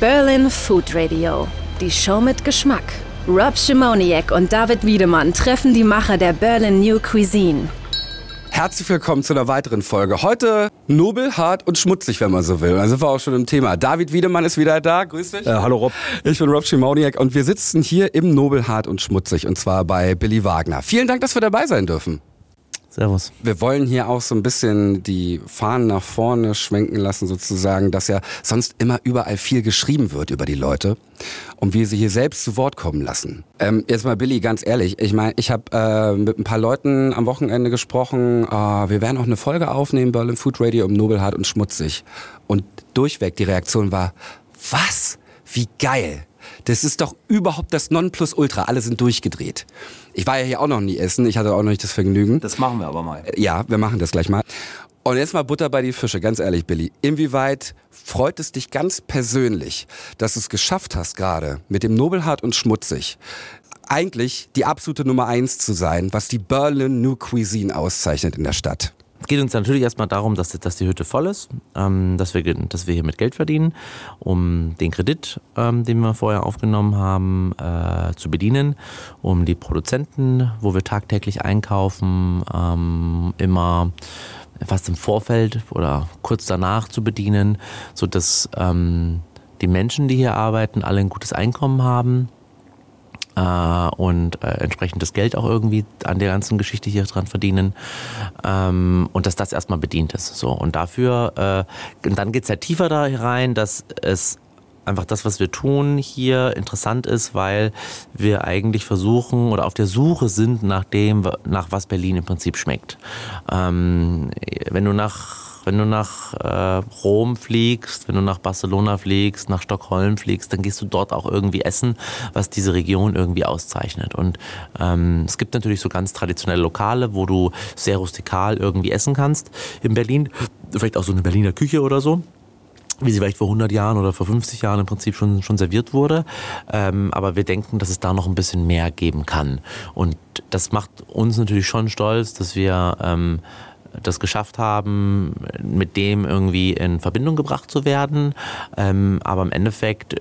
Berlin Food Radio. Die Show mit Geschmack. Rob Schimoniak und David Wiedemann treffen die Macher der Berlin New Cuisine. Herzlich willkommen zu einer weiteren Folge. Heute nobel, hart und schmutzig, wenn man so will. Da sind wir auch schon im Thema. David Wiedemann ist wieder da. Grüß dich. Äh, hallo Rob. Ich bin Rob Schimoniak und wir sitzen hier im Nobel, hart und schmutzig und zwar bei Billy Wagner. Vielen Dank, dass wir dabei sein dürfen. Servus. Wir wollen hier auch so ein bisschen die Fahnen nach vorne schwenken lassen, sozusagen, dass ja sonst immer überall viel geschrieben wird über die Leute und wir sie hier selbst zu Wort kommen lassen. Ähm, jetzt mal Billy, ganz ehrlich, ich meine, ich habe äh, mit ein paar Leuten am Wochenende gesprochen, äh, wir werden auch eine Folge aufnehmen, Berlin Food Radio um Nobelhart und Schmutzig. Und durchweg die Reaktion war, was? Wie geil. Das ist doch überhaupt das Nonplusultra. Alle sind durchgedreht. Ich war ja hier auch noch nie essen. Ich hatte auch noch nicht das Vergnügen. Das machen wir aber mal. Ja, wir machen das gleich mal. Und jetzt mal Butter bei die Fische, ganz ehrlich, Billy. Inwieweit freut es dich ganz persönlich, dass du es geschafft hast, gerade mit dem Nobelhart und Schmutzig, eigentlich die absolute Nummer eins zu sein, was die Berlin New Cuisine auszeichnet in der Stadt? Es geht uns natürlich erstmal darum, dass, dass die Hütte voll ist, ähm, dass, wir, dass wir hier mit Geld verdienen, um den Kredit, ähm, den wir vorher aufgenommen haben, äh, zu bedienen, um die Produzenten, wo wir tagtäglich einkaufen, ähm, immer fast im Vorfeld oder kurz danach zu bedienen, sodass ähm, die Menschen, die hier arbeiten, alle ein gutes Einkommen haben äh, und äh, entsprechendes Geld auch irgendwie an der ganzen Geschichte hier dran verdienen ähm, und dass das erstmal bedient ist. So und dafür äh, und dann geht's ja tiefer da rein, dass es einfach das, was wir tun, hier interessant ist, weil wir eigentlich versuchen oder auf der Suche sind nach dem, nach was Berlin im Prinzip schmeckt. Ähm, wenn du nach wenn du nach äh, Rom fliegst, wenn du nach Barcelona fliegst, nach Stockholm fliegst, dann gehst du dort auch irgendwie essen, was diese Region irgendwie auszeichnet. Und ähm, es gibt natürlich so ganz traditionelle Lokale, wo du sehr rustikal irgendwie essen kannst. In Berlin, vielleicht auch so eine Berliner Küche oder so wie sie vielleicht vor 100 Jahren oder vor 50 Jahren im Prinzip schon, schon serviert wurde. Ähm, aber wir denken, dass es da noch ein bisschen mehr geben kann. Und das macht uns natürlich schon stolz, dass wir ähm, das geschafft haben, mit dem irgendwie in Verbindung gebracht zu werden. Ähm, aber im Endeffekt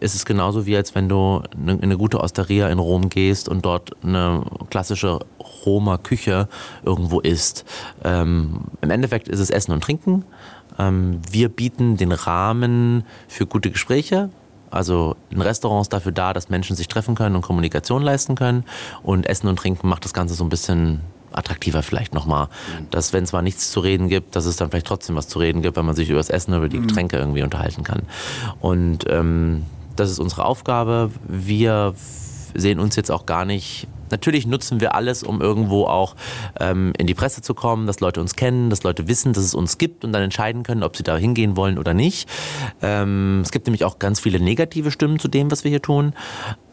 ist es genauso wie, als wenn du in eine gute Osteria in Rom gehst und dort eine klassische Roma Küche irgendwo isst. Ähm, Im Endeffekt ist es Essen und Trinken. Ähm, wir bieten den Rahmen für gute Gespräche. Also in Restaurants dafür da, dass Menschen sich treffen können und Kommunikation leisten können. Und Essen und Trinken macht das Ganze so ein bisschen attraktiver vielleicht nochmal. Mhm. Dass wenn es mal nichts zu reden gibt, dass es dann vielleicht trotzdem was zu reden gibt, wenn man sich über das Essen oder die mhm. Getränke irgendwie unterhalten kann. Und ähm, das ist unsere Aufgabe. Wir sehen uns jetzt auch gar nicht Natürlich nutzen wir alles, um irgendwo auch ähm, in die Presse zu kommen, dass Leute uns kennen, dass Leute wissen, dass es uns gibt und dann entscheiden können, ob sie da hingehen wollen oder nicht. Ähm, es gibt nämlich auch ganz viele negative Stimmen zu dem, was wir hier tun.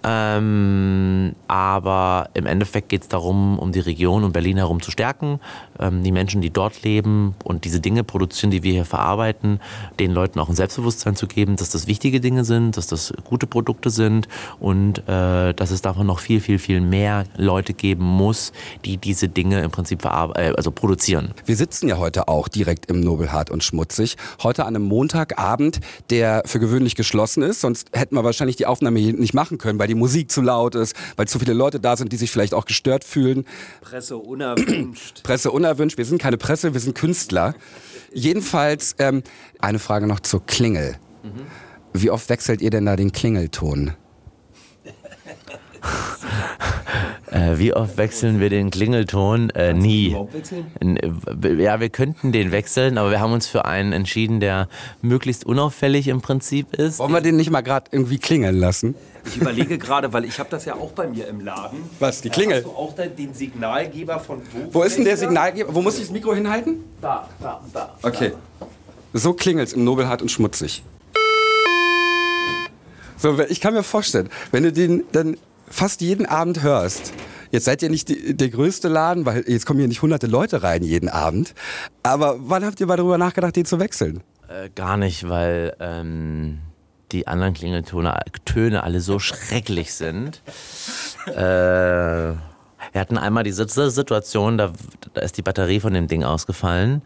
Ähm, aber im Endeffekt geht es darum, um die Region um Berlin herum zu stärken, ähm, die Menschen, die dort leben und diese Dinge produzieren, die wir hier verarbeiten, den Leuten auch ein Selbstbewusstsein zu geben, dass das wichtige Dinge sind, dass das gute Produkte sind und äh, dass es davon noch viel, viel, viel mehr Leute geben muss, die diese Dinge im Prinzip äh, also produzieren. Wir sitzen ja heute auch direkt im Nobelhart und Schmutzig. Heute an einem Montagabend, der für gewöhnlich geschlossen ist, sonst hätten wir wahrscheinlich die Aufnahme hier nicht machen können, weil die Musik zu laut ist, weil zu viele Leute da sind, die sich vielleicht auch gestört fühlen. Presse unerwünscht. Presse unerwünscht. Wir sind keine Presse, wir sind Künstler. Jedenfalls ähm, eine Frage noch zur Klingel. Mhm. Wie oft wechselt ihr denn da den Klingelton? Äh, wie oft wechseln wir den Klingelton? Äh, nie. Ja, wir könnten den wechseln, aber wir haben uns für einen entschieden, der möglichst unauffällig im Prinzip ist. Wollen wir den nicht mal gerade irgendwie klingeln lassen? Ich überlege gerade, weil ich habe das ja auch bei mir im Laden. Was, die Klingel? Hast du auch den Signalgeber von wo? Wo ist denn der Signalgeber? Wo muss ich das Mikro hinhalten? Da, da, da. Okay. So klingelt's im Nobelhart und schmutzig. So, ich kann mir vorstellen, wenn du den dann fast jeden Abend hörst. Jetzt seid ihr nicht die, der größte Laden, weil jetzt kommen hier nicht hunderte Leute rein jeden Abend. Aber wann habt ihr mal darüber nachgedacht, den zu wechseln? Äh, gar nicht, weil ähm, die anderen Klingeltöne Töne alle so schrecklich sind. äh, wir hatten einmal die Situation, da, da ist die Batterie von dem Ding ausgefallen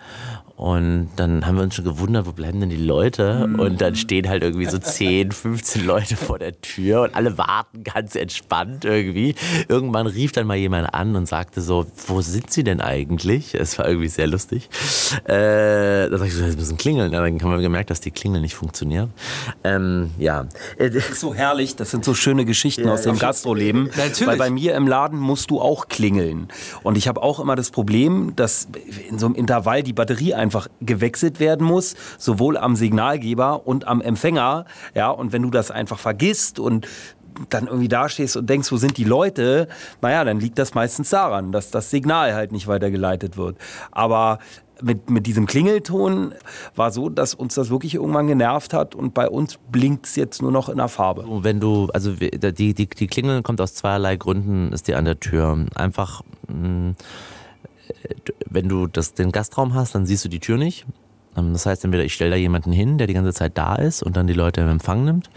Und dann haben wir uns schon gewundert, wo bleiben denn die Leute? Und dann stehen halt irgendwie so 10, 15 Leute vor der Tür und alle warten ganz entspannt irgendwie. Irgendwann rief dann mal jemand an und sagte so, wo sind sie denn eigentlich? Es war irgendwie sehr lustig. Äh, da sag ich so, wir müssen klingeln. Ja, dann haben wir gemerkt, dass die Klingel nicht funktioniert. Ähm, ja. Das ist so herrlich, das sind so schöne Geschichten aus dem Gastroleben. Natürlich. Weil bei mir im Laden musst du auch klingeln. Und ich habe auch immer das Problem, dass in so einem Intervall die Batterie einfach gewechselt werden muss, sowohl am Signalgeber und am Empfänger. Ja, und wenn du das einfach vergisst und dann irgendwie dastehst und denkst, wo sind die Leute, naja, dann liegt das meistens daran, dass das Signal halt nicht weitergeleitet wird. Aber mit, mit diesem Klingelton war so, dass uns das wirklich irgendwann genervt hat und bei uns blinkt es jetzt nur noch in der Farbe. Wenn du, also die, die, die Klingel kommt aus zweierlei Gründen, ist die an der Tür. Einfach, mh, wenn du das, den Gastraum hast, dann siehst du die Tür nicht. Ähm, Das heißt, entweder ich stelle da jemanden hin, der die ganze Zeit da ist und dann die Leute im Empfang nimmt,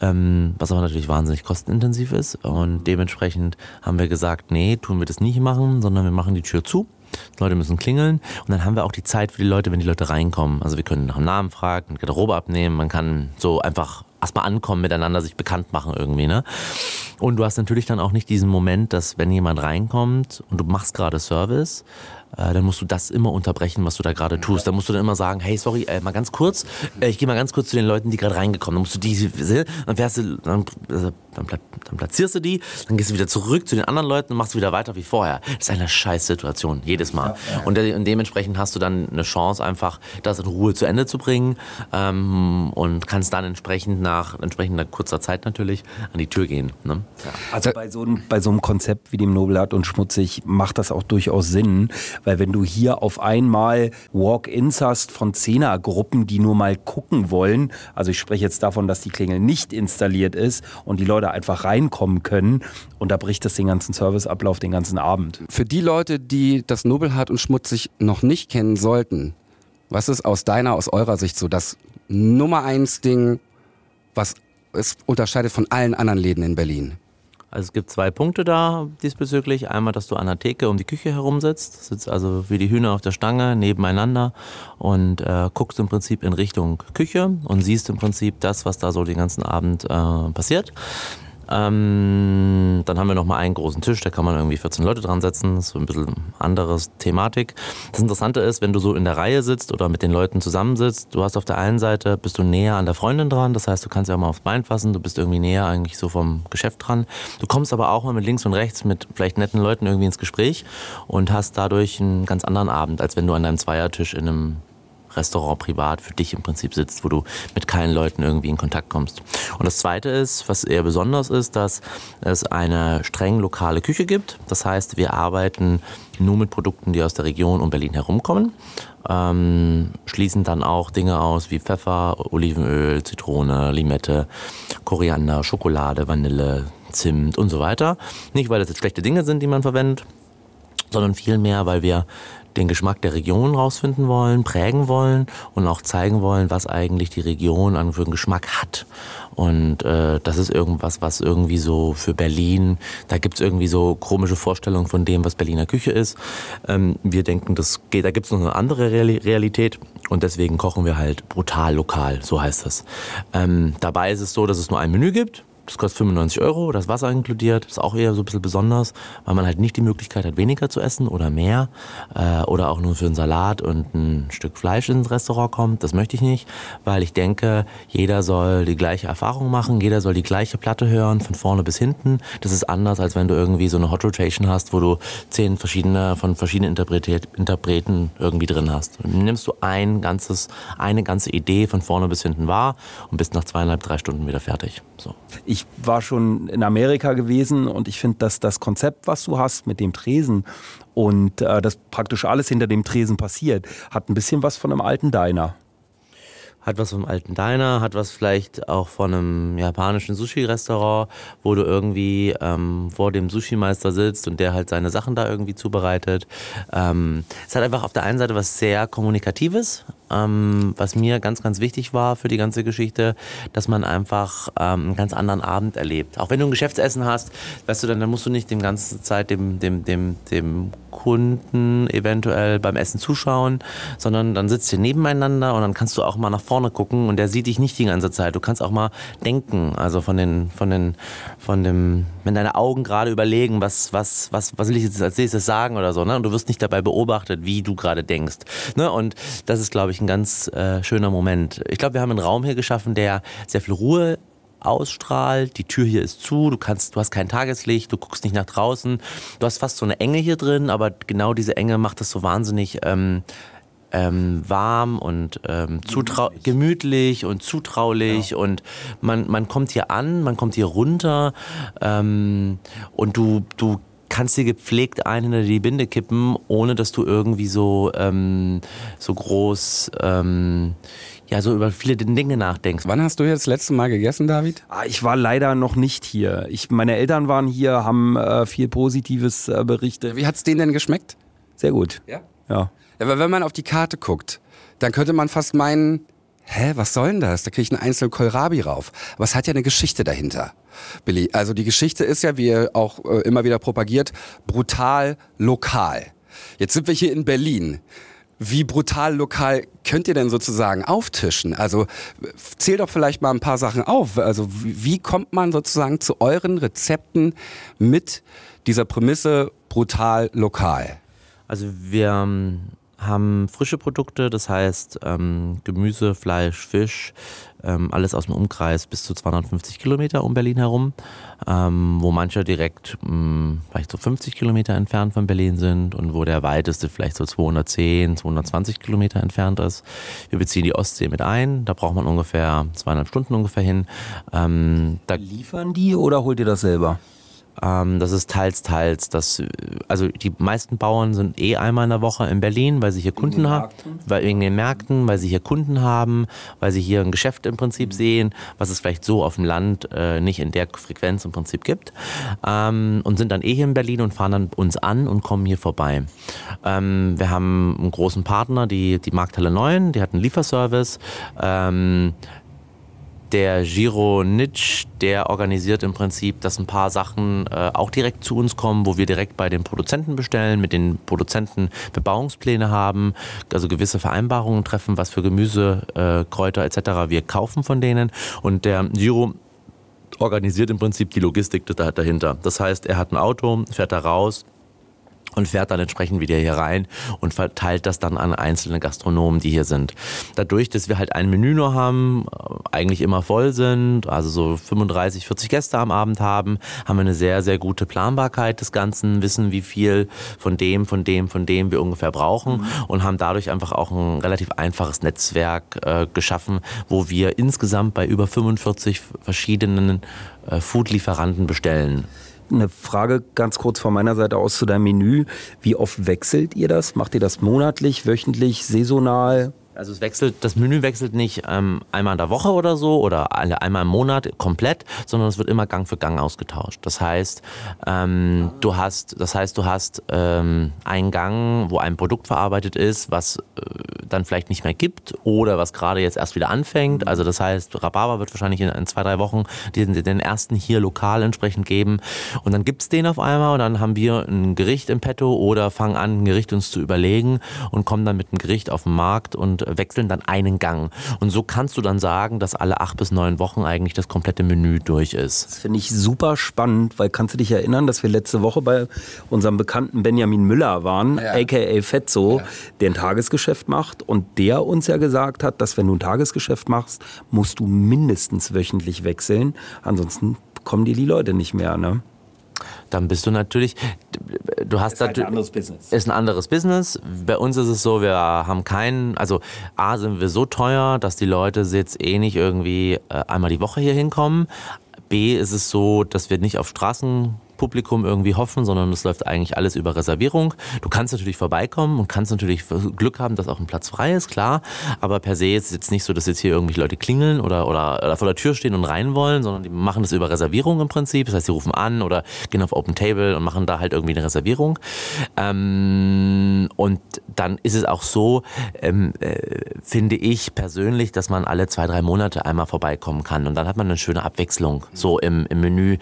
ähm, was aber natürlich wahnsinnig kostenintensiv ist. Und dementsprechend haben wir gesagt, nee, tun wir das nicht machen, sondern wir machen die Tür zu. Die Leute müssen klingeln und dann haben wir auch die Zeit für die Leute, wenn die Leute reinkommen. Also wir können nach dem Namen fragen, eine Garderobe abnehmen, man kann so einfach erstmal ankommen, miteinander sich bekannt machen irgendwie, ne? Und du hast natürlich dann auch nicht diesen Moment, dass wenn jemand reinkommt und du machst gerade Service, dann musst du das immer unterbrechen, was du da gerade tust. Dann musst du dann immer sagen, hey, sorry, äh, mal ganz kurz, äh, ich gehe mal ganz kurz zu den Leuten, die gerade reingekommen. Dann musst du die, dann fährst du, dann, dann, pla- dann platzierst du die, dann gehst du wieder zurück zu den anderen Leuten und machst wieder weiter wie vorher. Das ist eine scheiß Situation, jedes Mal. Und, de und dementsprechend hast du dann eine Chance, einfach das in Ruhe zu Ende zu bringen ähm, und kannst dann entsprechend nach entsprechender kurzer Zeit natürlich an die Tür gehen. Ne? Also bei so, einem, bei so einem Konzept wie dem Nobelhart und Schmutzig macht das auch durchaus Sinn, weil wenn du hier auf einmal Walk-ins hast von Zehnergruppen, die nur mal gucken wollen, also ich spreche jetzt davon, dass die Klingel nicht installiert ist und die Leute einfach reinkommen können und da bricht das den ganzen Serviceablauf den ganzen Abend. Für die Leute, die das Nobelhart und Schmutzig noch nicht kennen sollten, was ist aus deiner, aus eurer Sicht so das Nummer eins Ding, was es unterscheidet von allen anderen Läden in Berlin? Also es gibt zwei Punkte da diesbezüglich. Einmal, dass du an der Theke um die Küche herum sitzt, sitzt also wie die Hühner auf der Stange nebeneinander und äh, guckst im Prinzip in Richtung Küche und siehst im Prinzip das, was da so den ganzen Abend äh, passiert. Ähm, dann haben wir noch mal einen großen Tisch, da kann man irgendwie 14 Leute dran setzen. Das ist so ein bisschen anderes Thematik. Das Interessante ist, wenn du so in der Reihe sitzt oder mit den Leuten zusammensitzt, du hast auf der einen Seite, bist du näher an der Freundin dran, das heißt, du kannst ja auch mal aufs Bein fassen, du bist irgendwie näher eigentlich so vom Geschäft dran. Du kommst aber auch mal mit links und rechts mit vielleicht netten Leuten irgendwie ins Gespräch und hast dadurch einen ganz anderen Abend, als wenn du an deinem Zweiertisch in einem Restaurant privat für dich im Prinzip sitzt, wo du mit keinen Leuten irgendwie in Kontakt kommst. Und das Zweite ist, was eher besonders ist, dass es eine streng lokale Küche gibt. Das heißt, wir arbeiten nur mit Produkten, die aus der Region um Berlin herumkommen. Ähm, schließen dann auch Dinge aus wie Pfeffer, Olivenöl, Zitrone, Limette, Koriander, Schokolade, Vanille, Zimt und so weiter. Nicht, weil das jetzt schlechte Dinge sind, die man verwendet, sondern vielmehr, weil wir den Geschmack der Region rausfinden wollen, prägen wollen und auch zeigen wollen, was eigentlich die Region an für einen Geschmack hat. Und äh, das ist irgendwas, was irgendwie so für Berlin, da gibt's irgendwie so komische Vorstellungen von dem, was Berliner Küche ist. Ähm, wir denken, das geht, da gibt's noch eine andere Reali- Realität und deswegen kochen wir halt brutal lokal, so heißt das. Ähm, dabei ist es so, dass es nur ein Menü gibt. Das kostet 95 Euro, das Wasser inkludiert. Das ist auch eher so ein bisschen besonders, weil man halt nicht die Möglichkeit hat, weniger zu essen oder mehr. Äh, oder auch nur für einen Salat und ein Stück Fleisch ins Restaurant kommt. Das möchte ich nicht, weil ich denke, jeder soll die gleiche Erfahrung machen, jeder soll die gleiche Platte hören, von vorne bis hinten. Das ist anders, als wenn du irgendwie so eine Hot Rotation hast, wo du zehn verschiedene, von verschiedenen Interpret Interpreten irgendwie drin hast. Dann nimmst du ein ganzes, eine ganze Idee von vorne bis hinten wahr und bist nach zweieinhalb, drei Stunden wieder fertig. So. War schon in Amerika gewesen und ich finde, dass das Konzept, was du hast mit dem Tresen und äh, das praktisch alles hinter dem Tresen passiert, hat ein bisschen was von einem alten Diner. Hat was vom alten Diner, hat was vielleicht auch von einem japanischen Sushi-Restaurant, wo du irgendwie ähm, vor dem Sushi-Meister sitzt und der halt seine Sachen da irgendwie zubereitet. Ähm, es hat einfach auf der einen Seite was sehr Kommunikatives, ähm, was mir ganz, ganz wichtig war für die ganze Geschichte, dass man einfach ähm, einen ganz anderen Abend erlebt. Auch wenn du ein Geschäftsessen hast, weißt du, dann, dann musst du nicht die ganze Zeit dem, dem, dem, dem Kunden eventuell beim Essen zuschauen, sondern dann sitzt ihr nebeneinander und dann kannst du auch mal nach vorne gucken und der sieht dich nicht die ganze Zeit. Du kannst auch mal denken, also von den, von den, von dem, wenn deine Augen gerade überlegen, was, was, was, was will ich jetzt als nächstes sagen oder so, ne? Und du wirst nicht dabei beobachtet, wie du gerade denkst. Ne? Und das ist, glaube ich, ein ganz äh, schöner Moment. Ich glaube, wir haben einen Raum hier geschaffen, der sehr viel Ruhe ausstrahlt. Die Tür hier ist zu, du kannst, du hast kein Tageslicht, du guckst nicht nach draußen. Du hast fast so eine Enge hier drin, aber genau diese Enge macht das so wahnsinnig ähm, ähm, warm und ähm, gemütlich. gemütlich und zutraulich ja. und man, man kommt hier an, man kommt hier runter ähm, und du, du kannst dir gepflegt ein hinter die Binde kippen, ohne dass du irgendwie so, ähm, so groß ähm, ja, so über viele Dinge nachdenkst. Wann hast du jetzt das letzte Mal gegessen, David? Ah, ich war leider noch nicht hier. Ich, meine Eltern waren hier, haben äh, viel Positives äh, berichtet. Wie hat es denen denn geschmeckt? Sehr gut. Ja? Ja. Aber wenn man auf die Karte guckt, dann könnte man fast meinen, hä, was soll denn das? Da kriege ich einen einzelnen Kohlrabi rauf. Aber es hat ja eine Geschichte dahinter, Billy. Also die Geschichte ist ja, wie ihr auch äh, immer wieder propagiert, brutal lokal. Jetzt sind wir hier in Berlin. Wie brutal lokal könnt ihr denn sozusagen auftischen? Also zähl doch vielleicht mal ein paar Sachen auf. Also wie kommt man sozusagen zu euren Rezepten mit dieser Prämisse brutal lokal? Also wir ähm, haben frische Produkte, das heißt ähm, Gemüse, Fleisch, Fisch, ähm, alles aus dem Umkreis bis zu 250 Kilometer um Berlin herum, ähm, wo manche direkt mh, hm, vielleicht so 50 Kilometer entfernt von Berlin sind und wo der weiteste vielleicht so 210, 220 Kilometer entfernt ist. Wir beziehen die Ostsee mit ein, da braucht man ungefähr zweieinhalb Stunden ungefähr hin. Ähm, da Liefern die oder holt ihr das selber? Ähm, das ist teils, teils. Das, also die meisten Bauern sind eh einmal in der Woche in Berlin, weil sie hier Kunden haben, weil wegen den Märkten, weil sie hier Kunden haben, weil sie hier ein Geschäft im Prinzip mhm. sehen, was es vielleicht so auf dem Land äh, nicht in der Frequenz im Prinzip gibt. Ähm, und sind dann eh hier in Berlin und fahren dann uns an und kommen hier vorbei. Ähm, wir haben einen großen Partner, die, die Markthalle 9, die hat einen Lieferservice. Der Giro Nitsch, der organisiert im Prinzip, dass ein paar Sachen äh, auch direkt zu uns kommen, wo wir direkt bei den Produzenten bestellen, mit den Produzenten Bebauungspläne haben, also gewisse Vereinbarungen treffen, was für Gemüse, äh, Kräuter etc. wir kaufen von denen. Und der Giro organisiert im Prinzip die Logistik dahinter. Das heißt, er hat ein Auto, fährt da raus, und fährt dann entsprechend wieder hier rein und verteilt das dann an einzelne Gastronomen, die hier sind. Dadurch, dass wir halt ein Menü nur haben, äh, eigentlich immer voll sind, also so 35, 40 Gäste am Abend haben, haben wir eine sehr, sehr gute Planbarkeit des Ganzen, wissen, wie viel von dem, von dem, von dem wir ungefähr brauchen mhm. und haben dadurch einfach auch ein relativ einfaches Netzwerk äh, geschaffen, wo wir insgesamt bei über 45 verschiedenen äh, Food-Lieferanten bestellen. Eine Frage ganz kurz von meiner Seite aus zu deinem Menü. Wie oft wechselt ihr das? Macht ihr das monatlich, wöchentlich, saisonal? Also es wechselt, das Menü wechselt nicht ähm, einmal in der Woche oder so oder einmal im Monat komplett, sondern es wird immer Gang für Gang ausgetauscht. Das heißt, ähm, du hast, das heißt, du hast ähm, einen Gang, wo ein Produkt verarbeitet ist, was äh, dann vielleicht nicht mehr gibt oder was gerade jetzt erst wieder anfängt. Also das heißt, Rhabarber wird wahrscheinlich in, in zwei, drei Wochen den, den ersten hier lokal entsprechend geben. Und dann gibt's den auf einmal und dann haben wir ein Gericht im Petto oder fangen an, ein Gericht uns zu überlegen und kommen dann mit einem Gericht auf den Markt und wechseln dann einen Gang. Und so kannst du dann sagen, dass alle acht bis neun Wochen eigentlich das komplette Menü durch ist. Das finde ich super spannend, weil kannst du dich erinnern, dass wir letzte Woche bei unserem bekannten Benjamin Müller waren, ja. aka Fetzo, ja. der ein Tagesgeschäft macht und der uns ja gesagt hat, dass wenn du ein Tagesgeschäft machst, musst du mindestens wöchentlich wechseln, ansonsten kommen dir die Leute nicht mehr, ne? dann bist du natürlich, du hast ist halt ein anderes Business. Ist ein anderes Business. Bei uns ist es so, wir haben keinen, also A sind wir so teuer, dass die Leute jetzt eh nicht irgendwie äh, einmal die Woche hier hinkommen. B ist es so, dass wir nicht auf Straßen Publikum irgendwie hoffen, sondern es läuft eigentlich alles über Reservierung. Du kannst natürlich vorbeikommen und kannst natürlich Glück haben, dass auch ein Platz frei ist, klar. Aber per se ist es jetzt nicht so, dass jetzt hier irgendwelche Leute klingeln oder, oder, oder vor der Tür stehen und rein wollen, sondern die machen das über Reservierung im Prinzip. Das heißt, sie rufen an oder gehen auf Open Table und machen da halt irgendwie eine Reservierung. Ähm, und dann ist es auch so, ähm, äh, finde ich persönlich, dass man alle zwei, drei Monate einmal vorbeikommen kann. Und dann hat man eine schöne Abwechslung so im, im Menü.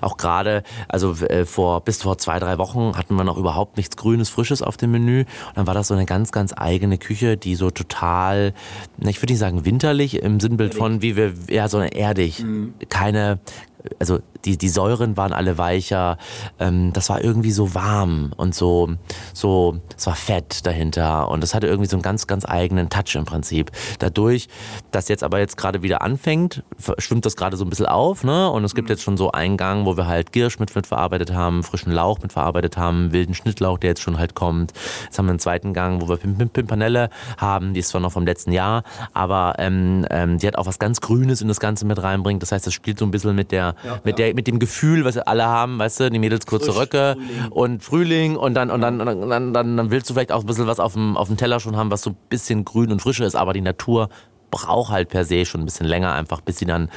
Auch gerade, also äh, vor bis vor zwei, drei Wochen hatten wir noch überhaupt nichts Grünes, Frisches auf dem Menü. Und dann war das so eine ganz, ganz eigene Küche, die so total, ich würde nicht sagen winterlich im Sinnbild von, wie wir, ja, so erdig. Mhm. Keine, also die, die Säuren waren alle weicher. Ähm, das war irgendwie so warm und so, so, es war fett dahinter und das hatte irgendwie so einen ganz, ganz eigenen Touch im Prinzip. Dadurch, dass jetzt aber jetzt gerade wieder anfängt, schwimmt das gerade so ein bisschen auf, ne? Und es gibt mhm. jetzt schon so einen Gang, wo wir halt Girsch mit, mit verarbeitet haben, frischen Lauch mit verarbeitet haben, wilden Schnittlauch, der jetzt schon halt kommt. Jetzt haben wir einen zweiten Gang, wo wir Pim Pimpanelle haben, die ist zwar noch vom letzten Jahr, aber ähm, ähm, die hat auch was ganz Grünes in das Ganze mit reinbringt. Das heißt, das spielt so ein bisschen mit der, ja, mit ja. der mit dem Gefühl, was alle haben, weißt du, die Mädels kurze Frisch, Röcke Frühling. und Frühling und dann und dann, und dann, dann, dann willst du vielleicht auch ein bisschen was auf dem, auf dem Teller schon haben, was so ein bisschen grün und frischer ist, aber die Natur braucht halt per se schon ein bisschen länger einfach, bis sie dann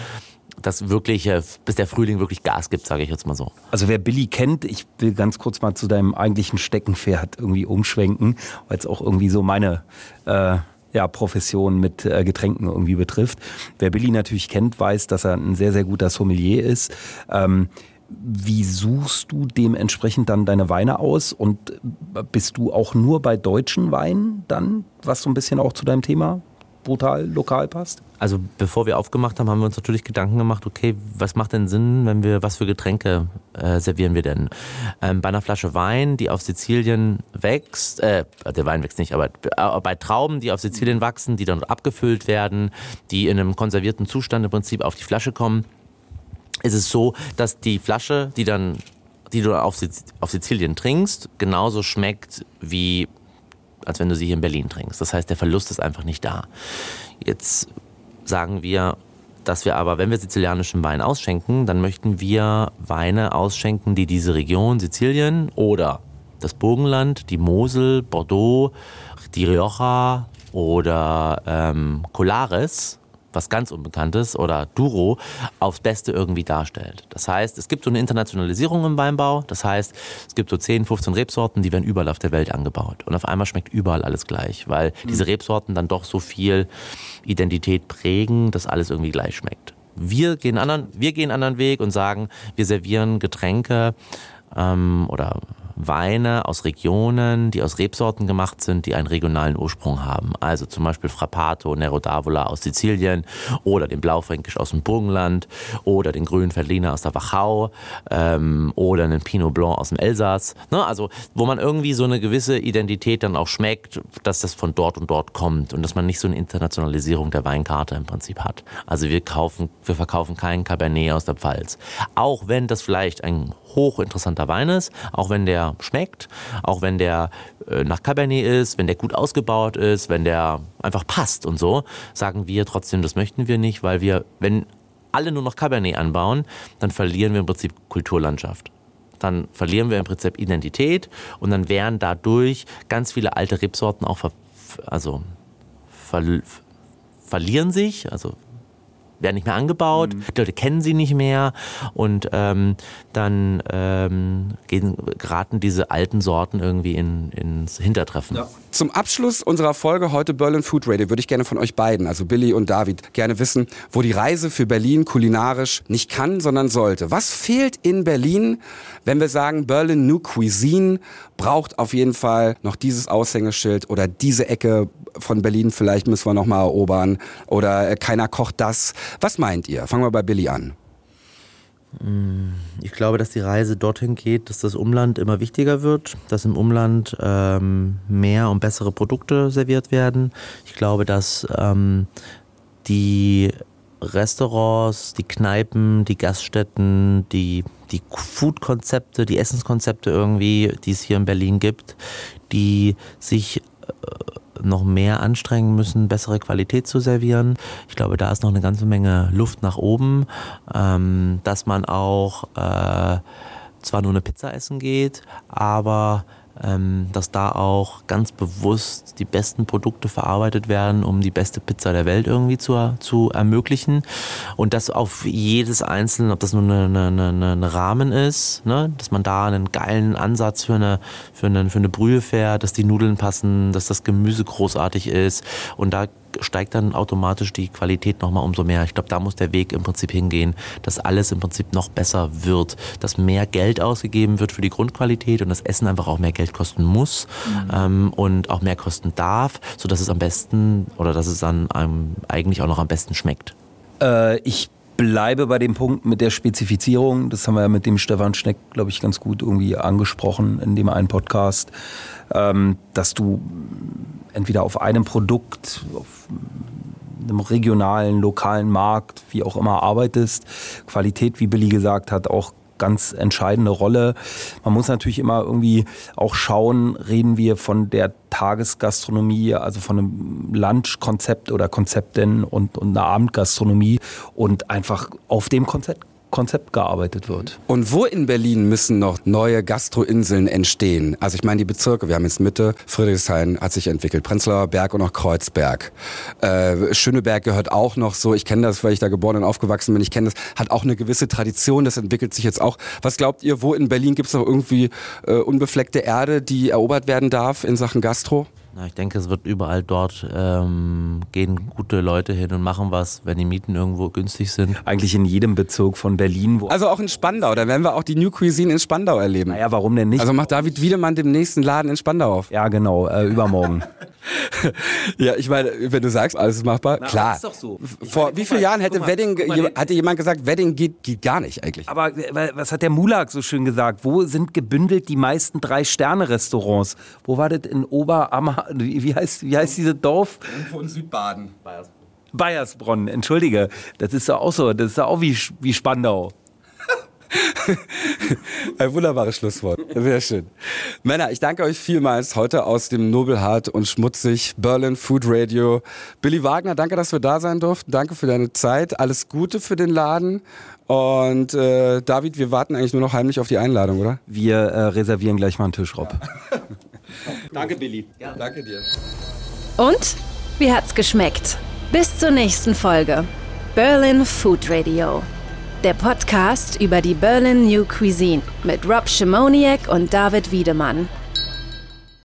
das wirklich, bis der Frühling wirklich Gas gibt, sage ich jetzt mal so. Also wer Billy kennt, ich will ganz kurz mal zu deinem eigentlichen Steckenpferd irgendwie umschwenken, weil es auch irgendwie so meine äh, ja, Profession mit äh, Getränken irgendwie betrifft. Wer Billy natürlich kennt, weiß, dass er ein sehr, sehr guter Sommelier ist. Ähm, wie suchst du dementsprechend dann deine Weine aus und äh, bist du auch nur bei deutschen Weinen dann, was so ein bisschen auch zu deinem Thema brutal lokal passt? Also bevor wir aufgemacht haben, haben wir uns natürlich Gedanken gemacht, okay, was macht denn Sinn, wenn wir, was für Getränke äh, servieren wir denn? Ähm, bei einer Flasche Wein, die auf Sizilien wächst, äh, der Wein wächst nicht, aber äh, bei Trauben, die auf Sizilien wachsen, die dann abgefüllt werden, die in einem konservierten Zustand im Prinzip auf die Flasche kommen, ist es so, dass die Flasche, die dann die du auf, Sizilien trinkst, genauso schmeckt wie als wenn du sie hier in Berlin trinkst. Das heißt, der Verlust ist einfach nicht da. Jetzt sagen wir, dass wir aber, wenn wir sizilianischen Wein ausschenken, dann möchten wir Weine ausschenken, die diese Region Sizilien oder das Burgenland, die Mosel, Bordeaux, die Rioja oder ähm, Colares was ganz Unbekanntes oder Duro aufs Beste irgendwie darstellt. Das heißt, es gibt so eine Internationalisierung im Weinbau. Das heißt, es gibt so 10, 15 Rebsorten, die werden überall auf der Welt angebaut. Und auf einmal schmeckt überall alles gleich, weil mhm. diese Rebsorten dann doch so viel Identität prägen, dass alles irgendwie gleich schmeckt. Wir gehen anderen, wir gehen einen anderen Weg und sagen, wir servieren Getränke ähm, oder Weine aus Regionen, die aus Rebsorten gemacht sind, die einen regionalen Ursprung haben. Also zum Beispiel Frappato, Nero d'Avola aus Sizilien oder den Blaufränkisch aus dem Burgenland oder den grünen Veltliner aus der Wachau ähm, oder einen Pinot Blanc aus dem Elsass. Ne? Also wo man irgendwie so eine gewisse Identität dann auch schmeckt, dass das von dort und dort kommt und dass man nicht so eine Internationalisierung der Weinkarte im Prinzip hat. Also wir kaufen, wir verkaufen keinen Cabernet aus der Pfalz. Auch wenn das vielleicht ein hochinteressanter Wein ist, auch wenn der schmeckt, auch wenn der äh, nach Cabernet ist, wenn der gut ausgebaut ist, wenn der einfach passt und so, sagen wir trotzdem, das möchten wir nicht, weil wir, wenn alle nur noch Cabernet anbauen, dann verlieren wir im Prinzip Kulturlandschaft. Dann verlieren wir im Prinzip Identität und dann wären dadurch ganz viele alte Rebsorten auch ver, also ver, verlieren sich, also werden nicht mehr angebaut, mhm. die Leute kennen sie nicht mehr und ähm, dann ähm, gehen, geraten diese alten Sorten irgendwie in, ins Hintertreffen. Ja. Zum Abschluss unserer Folge heute Berlin Food Radio würde ich gerne von euch beiden, also Billy und David, gerne wissen, wo die Reise für Berlin kulinarisch nicht kann, sondern sollte. Was fehlt in Berlin, wenn wir sagen, Berlin New Cuisine braucht auf jeden Fall noch dieses Aushängeschild oder diese Ecke von Berlin vielleicht müssen wir noch mal erobern oder äh, keiner kocht das. Was meint ihr? Fangen wir bei Billy an. Mm, ich glaube, dass die Reise dorthin geht, dass das Umland immer wichtiger wird, dass im Umland ähm, mehr und bessere Produkte serviert werden. Ich glaube, dass ähm, die Restaurants, die Kneipen, die Gaststätten, die, die Food-Konzepte, die Essenskonzepte irgendwie, die es hier in Berlin gibt, die sich äh, noch mehr anstrengen müssen, bessere Qualität zu servieren. Ich glaube, da ist noch eine ganze Menge Luft nach oben, ähm, dass man auch äh, zwar nur eine Pizza essen geht, aber dass da auch ganz bewusst die besten Produkte verarbeitet werden, um die beste Pizza der Welt irgendwie zu, zu ermöglichen. Und dass auf jedes einzelne, ob das nur eine, eine, eine, eine Rahmen ist, ne, dass man da einen geilen Ansatz für eine, für eine, für eine Brühe fährt, dass die Nudeln passen, dass das Gemüse großartig ist. Und da steigt dann automatisch die Qualität nochmal umso mehr. Ich glaube, da muss der Weg im Prinzip hingehen, dass alles im Prinzip noch besser wird, dass mehr Geld ausgegeben wird für die Grundqualität und das Essen einfach auch mehr Geld kosten muss mhm. ähm, und auch mehr kosten darf, sodass es am besten oder dass es dann einem eigentlich auch noch am besten schmeckt. Äh, ich bleibe bei dem Punkt mit der Spezifizierung. Das haben wir ja mit dem Stefan Schneck, glaube ich, ganz gut irgendwie angesprochen in dem einen Podcast, ähm, dass du entweder auf einem Produkt, auf einem regionalen, lokalen Markt, wie auch immer arbeitest. Qualität, wie Billy gesagt hat, auch ganz entscheidende Rolle. Man muss natürlich immer irgendwie auch schauen, reden wir von der Tagesgastronomie, also von einem Lunchkonzept oder Konzepten und, und einer Abendgastronomie und einfach auf dem Konzept Konzept gearbeitet wird. Und wo in Berlin müssen noch neue Gastroinseln entstehen? Also ich meine die Bezirke, wir haben jetzt Mitte, Friedrichshain hat sich entwickelt, Prenzlauer Berg und auch Kreuzberg. Äh, Schöneberg gehört auch noch so, ich kenne das, weil ich da geboren und aufgewachsen bin, ich kenne das, hat auch eine gewisse Tradition, das entwickelt sich jetzt auch. Was glaubt ihr, wo in Berlin gibt es noch irgendwie äh, unbefleckte Erde, die erobert werden darf in Sachen Gastro? Na, ich denke, es wird überall dort ähm, gehen gute Leute hin und machen was, wenn die Mieten irgendwo günstig sind. Eigentlich in jedem Bezirk von Berlin. also auch in Spandau, da werden wir auch die New Cuisine in Spandau erleben. Naja, warum denn nicht? Also macht David Wiedemann dem nächsten Laden in Spandau auf. Ja, genau, äh, übermorgen. ja, ich meine, wenn du sagst, alles ist machbar, Na, klar. Ist doch so. Vor meine, wie vielen Jahren hätte mal, Wedding, mal, hatte jemand gesagt, Wedding geht, geht gar nicht eigentlich. Aber was hat der Mulak so schön gesagt? Wo sind gebündelt die meisten Drei-Sterne-Restaurants? Wo war das in Oberammer? Wie heißt, wie heißt dieses Dorf? Irgendwo in Südbaden. Bayersbronn. Bayersbronn, entschuldige. Das ist ja auch so, das ist ja auch wie, wie Spandau. Ein wunderbares Schlusswort. Sehr schön. Männer, ich danke euch vielmals heute aus dem Nobelhart und Schmutzig Berlin Food Radio. Billy Wagner, danke, dass wir da sein durften. Danke für deine Zeit. Alles Gute für den Laden. Und äh, David, wir warten eigentlich nur noch heimlich auf die Einladung, oder? Wir äh, reservieren gleich mal einen Tisch, Rob. Ja. danke, Billy. Ja. Danke dir. Und? Wie hat's geschmeckt? Bis zur nächsten Folge. Berlin Food Radio. Der Podcast über die Berlin New Cuisine mit Rob Schimoniak und David Wiedemann.